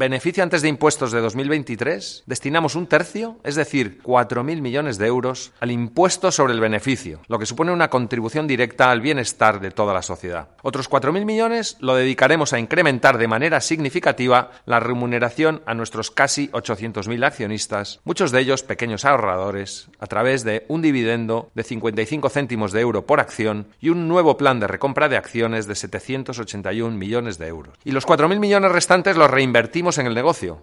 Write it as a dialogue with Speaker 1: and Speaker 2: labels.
Speaker 1: Beneficio antes de impuestos de 2023, destinamos un tercio, es decir, 4.000 millones de euros, al impuesto sobre el beneficio, lo que supone una contribución directa al bienestar de toda la sociedad. Otros 4.000 millones lo dedicaremos a incrementar de manera significativa la remuneración a nuestros casi 800.000 accionistas, muchos de ellos pequeños ahorradores, a través de un dividendo de 55 céntimos de euro por acción y un nuevo plan de recompra de acciones de 781 millones de euros. Y los 4.000 millones restantes los reinvertimos en el negocio,